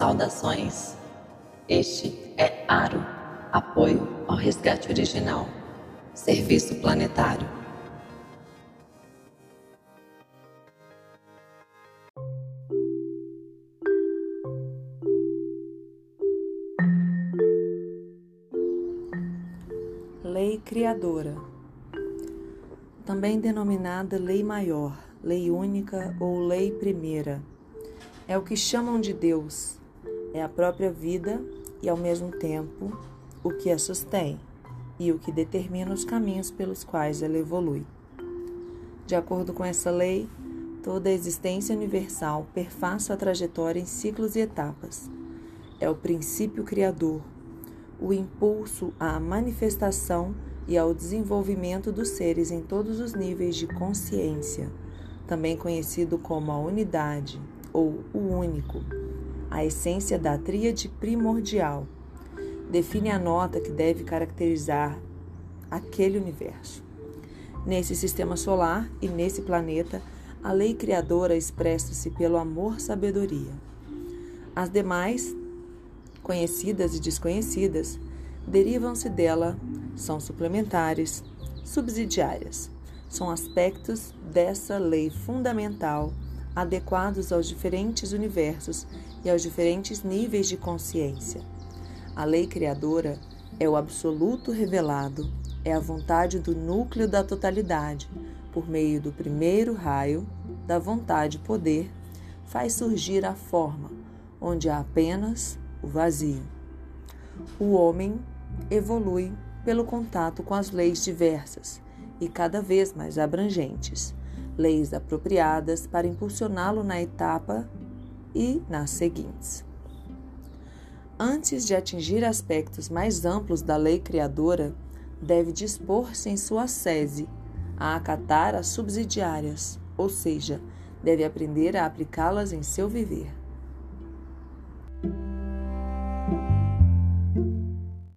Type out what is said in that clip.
Saudações. Este é Aro, apoio ao resgate original, serviço planetário. Lei Criadora, também denominada Lei Maior, Lei Única ou Lei Primeira, é o que chamam de Deus é a própria vida e, ao mesmo tempo, o que a sustém e o que determina os caminhos pelos quais ela evolui. De acordo com essa lei, toda a existência universal perfaz sua trajetória em ciclos e etapas. É o princípio criador, o impulso à manifestação e ao desenvolvimento dos seres em todos os níveis de consciência, também conhecido como a unidade ou o único a essência da tríade primordial. Define a nota que deve caracterizar aquele universo. Nesse sistema solar e nesse planeta, a lei criadora expressa-se pelo amor-sabedoria. As demais, conhecidas e desconhecidas, derivam-se dela, são suplementares, subsidiárias. São aspectos dessa lei fundamental adequados aos diferentes universos e aos diferentes níveis de consciência. A lei criadora é o absoluto revelado, é a vontade do núcleo da totalidade, por meio do primeiro raio da vontade-poder, faz surgir a forma, onde há apenas o vazio. O homem evolui pelo contato com as leis diversas e cada vez mais abrangentes leis apropriadas para impulsioná-lo na etapa e nas seguintes. Antes de atingir aspectos mais amplos da lei criadora, deve dispor-se em sua sese a acatar as subsidiárias, ou seja, deve aprender a aplicá-las em seu viver.